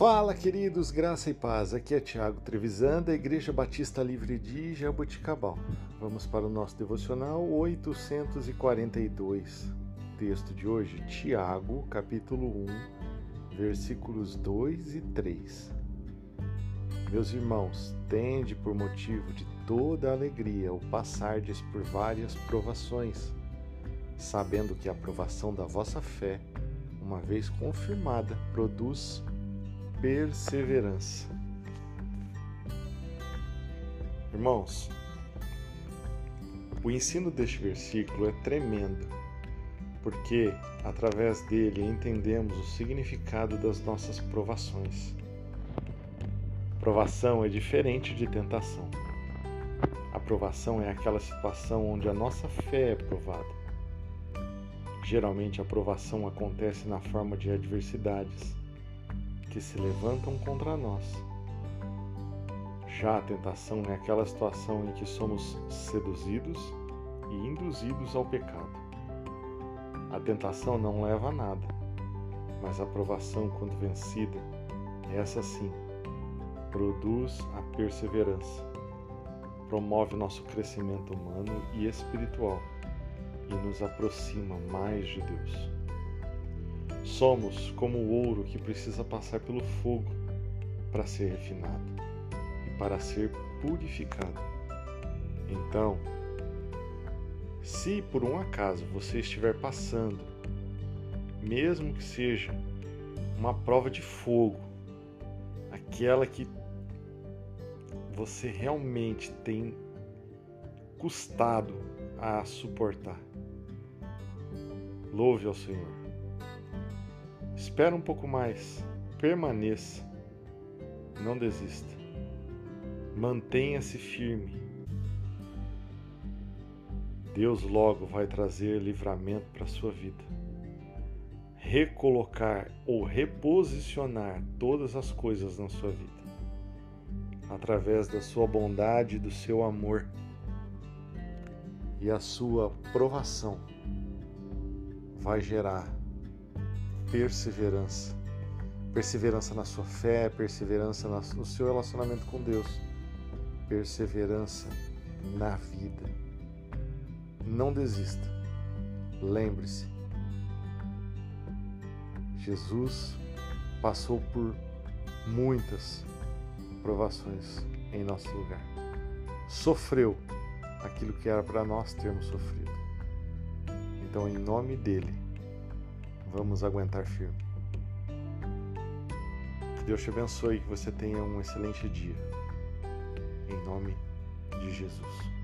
Fala, queridos, graça e paz. Aqui é Tiago Trevisan, da Igreja Batista Livre de Jaboticabal. Vamos para o nosso devocional 842. Texto de hoje, Tiago, capítulo 1, versículos 2 e 3. Meus irmãos, tende por motivo de toda alegria o passardes por várias provações, sabendo que a aprovação da vossa fé, uma vez confirmada, produz perseverança. Irmãos, o ensino deste versículo é tremendo, porque através dele entendemos o significado das nossas provações. Provação é diferente de tentação. A provação é aquela situação onde a nossa fé é provada. Geralmente a provação acontece na forma de adversidades que se levantam contra nós. Já a tentação é aquela situação em que somos seduzidos e induzidos ao pecado. A tentação não leva a nada, mas a provação, quando vencida, essa sim, produz a perseverança, promove nosso crescimento humano e espiritual e nos aproxima mais de Deus. Somos como o ouro que precisa passar pelo fogo para ser refinado e para ser purificado. Então, se por um acaso você estiver passando, mesmo que seja uma prova de fogo, aquela que você realmente tem custado a suportar, louve ao Senhor Espera um pouco mais, permaneça, não desista. Mantenha-se firme. Deus logo vai trazer livramento para a sua vida. Recolocar ou reposicionar todas as coisas na sua vida. Através da sua bondade, do seu amor e a sua provação vai gerar perseverança. Perseverança na sua fé, perseverança no seu relacionamento com Deus, perseverança na vida. Não desista. Lembre-se, Jesus passou por muitas provações em nosso lugar. Sofreu aquilo que era para nós termos sofrido. Então, em nome dele, vamos aguentar firme. Que Deus te abençoe e que você tenha um excelente dia. Em nome de Jesus.